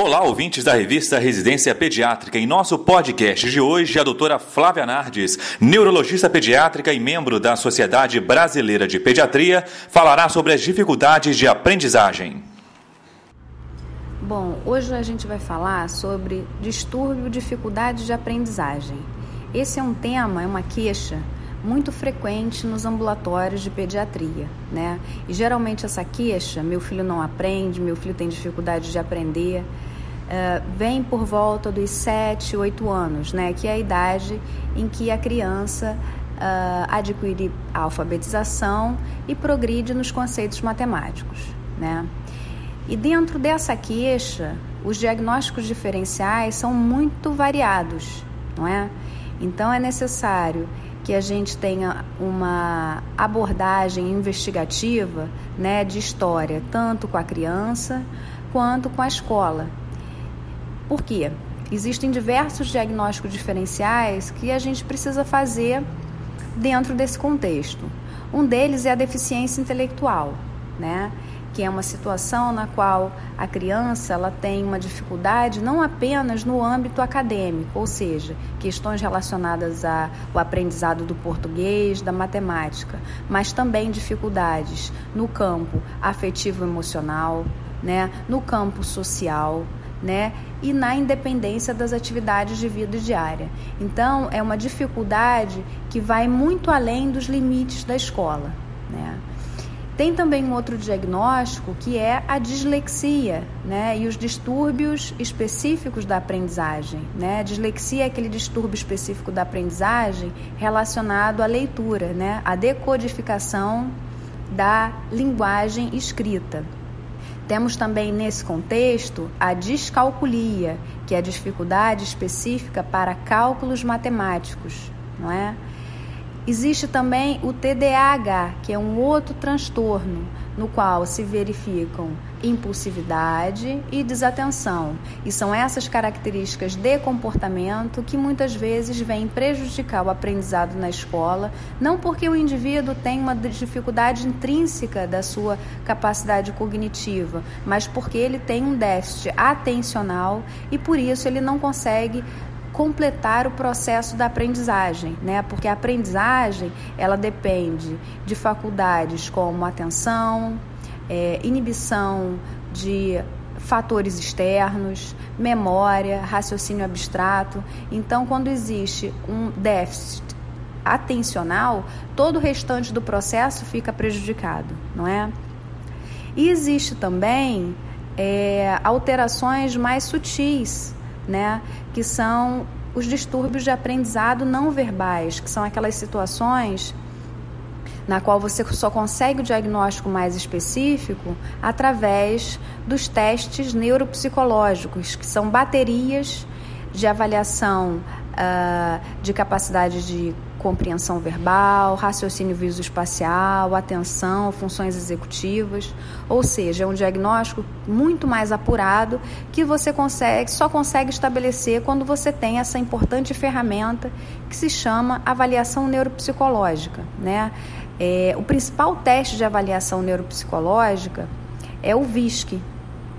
Olá, ouvintes da revista Residência Pediátrica. Em nosso podcast de hoje, a doutora Flávia Nardes, neurologista pediátrica e membro da Sociedade Brasileira de Pediatria, falará sobre as dificuldades de aprendizagem. Bom, hoje a gente vai falar sobre distúrbio, dificuldade de aprendizagem. Esse é um tema, é uma queixa muito frequente nos ambulatórios de pediatria, né? E geralmente essa queixa, meu filho não aprende, meu filho tem dificuldade de aprender, uh, vem por volta dos 7, 8 anos, né? Que é a idade em que a criança uh, adquire a alfabetização e progride nos conceitos matemáticos, né? E dentro dessa queixa, os diagnósticos diferenciais são muito variados, não é? Então é necessário que a gente tenha uma abordagem investigativa né, de história, tanto com a criança quanto com a escola. Por quê? Existem diversos diagnósticos diferenciais que a gente precisa fazer dentro desse contexto. Um deles é a deficiência intelectual, né? que é uma situação na qual a criança ela tem uma dificuldade não apenas no âmbito acadêmico, ou seja, questões relacionadas ao aprendizado do português, da matemática, mas também dificuldades no campo afetivo emocional, né, no campo social, né, e na independência das atividades de vida diária. Então, é uma dificuldade que vai muito além dos limites da escola, né? Tem também um outro diagnóstico que é a dislexia, né? E os distúrbios específicos da aprendizagem, né? A dislexia é aquele distúrbio específico da aprendizagem relacionado à leitura, né? A decodificação da linguagem escrita. Temos também nesse contexto a descalculia, que é a dificuldade específica para cálculos matemáticos, não é? Existe também o TDAH, que é um outro transtorno no qual se verificam impulsividade e desatenção. E são essas características de comportamento que muitas vezes vêm prejudicar o aprendizado na escola, não porque o indivíduo tem uma dificuldade intrínseca da sua capacidade cognitiva, mas porque ele tem um déficit atencional e por isso ele não consegue completar o processo da aprendizagem, né? Porque a aprendizagem ela depende de faculdades como atenção, é, inibição de fatores externos, memória, raciocínio abstrato. Então, quando existe um déficit atencional, todo o restante do processo fica prejudicado, não é? E existe também é, alterações mais sutis né? Que são os distúrbios de aprendizado não verbais, que são aquelas situações na qual você só consegue o diagnóstico mais específico através dos testes neuropsicológicos, que são baterias de avaliação uh, de capacidade de compreensão verbal, raciocínio visoespacial, atenção, funções executivas, ou seja, é um diagnóstico muito mais apurado que você consegue, só consegue estabelecer quando você tem essa importante ferramenta que se chama avaliação neuropsicológica, né? É, o principal teste de avaliação neuropsicológica é o VISC,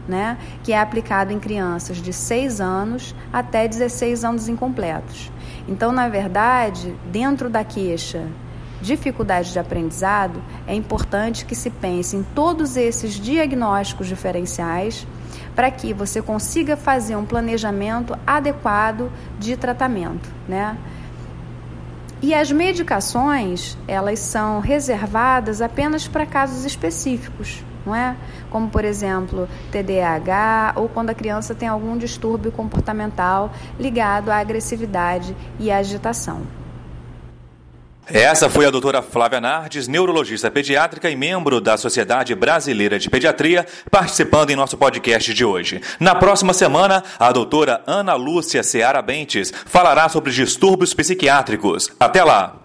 né? que é aplicado em crianças de 6 anos até 16 anos incompletos. Então, na verdade, dentro da queixa dificuldade de aprendizado, é importante que se pense em todos esses diagnósticos diferenciais para que você consiga fazer um planejamento adequado de tratamento, né? E as medicações, elas são reservadas apenas para casos específicos não é? Como, por exemplo, TDAH ou quando a criança tem algum distúrbio comportamental ligado à agressividade e à agitação. Essa foi a doutora Flávia Nardes, neurologista pediátrica e membro da Sociedade Brasileira de Pediatria, participando em nosso podcast de hoje. Na próxima semana, a doutora Ana Lúcia Seara Bentes falará sobre distúrbios psiquiátricos. Até lá!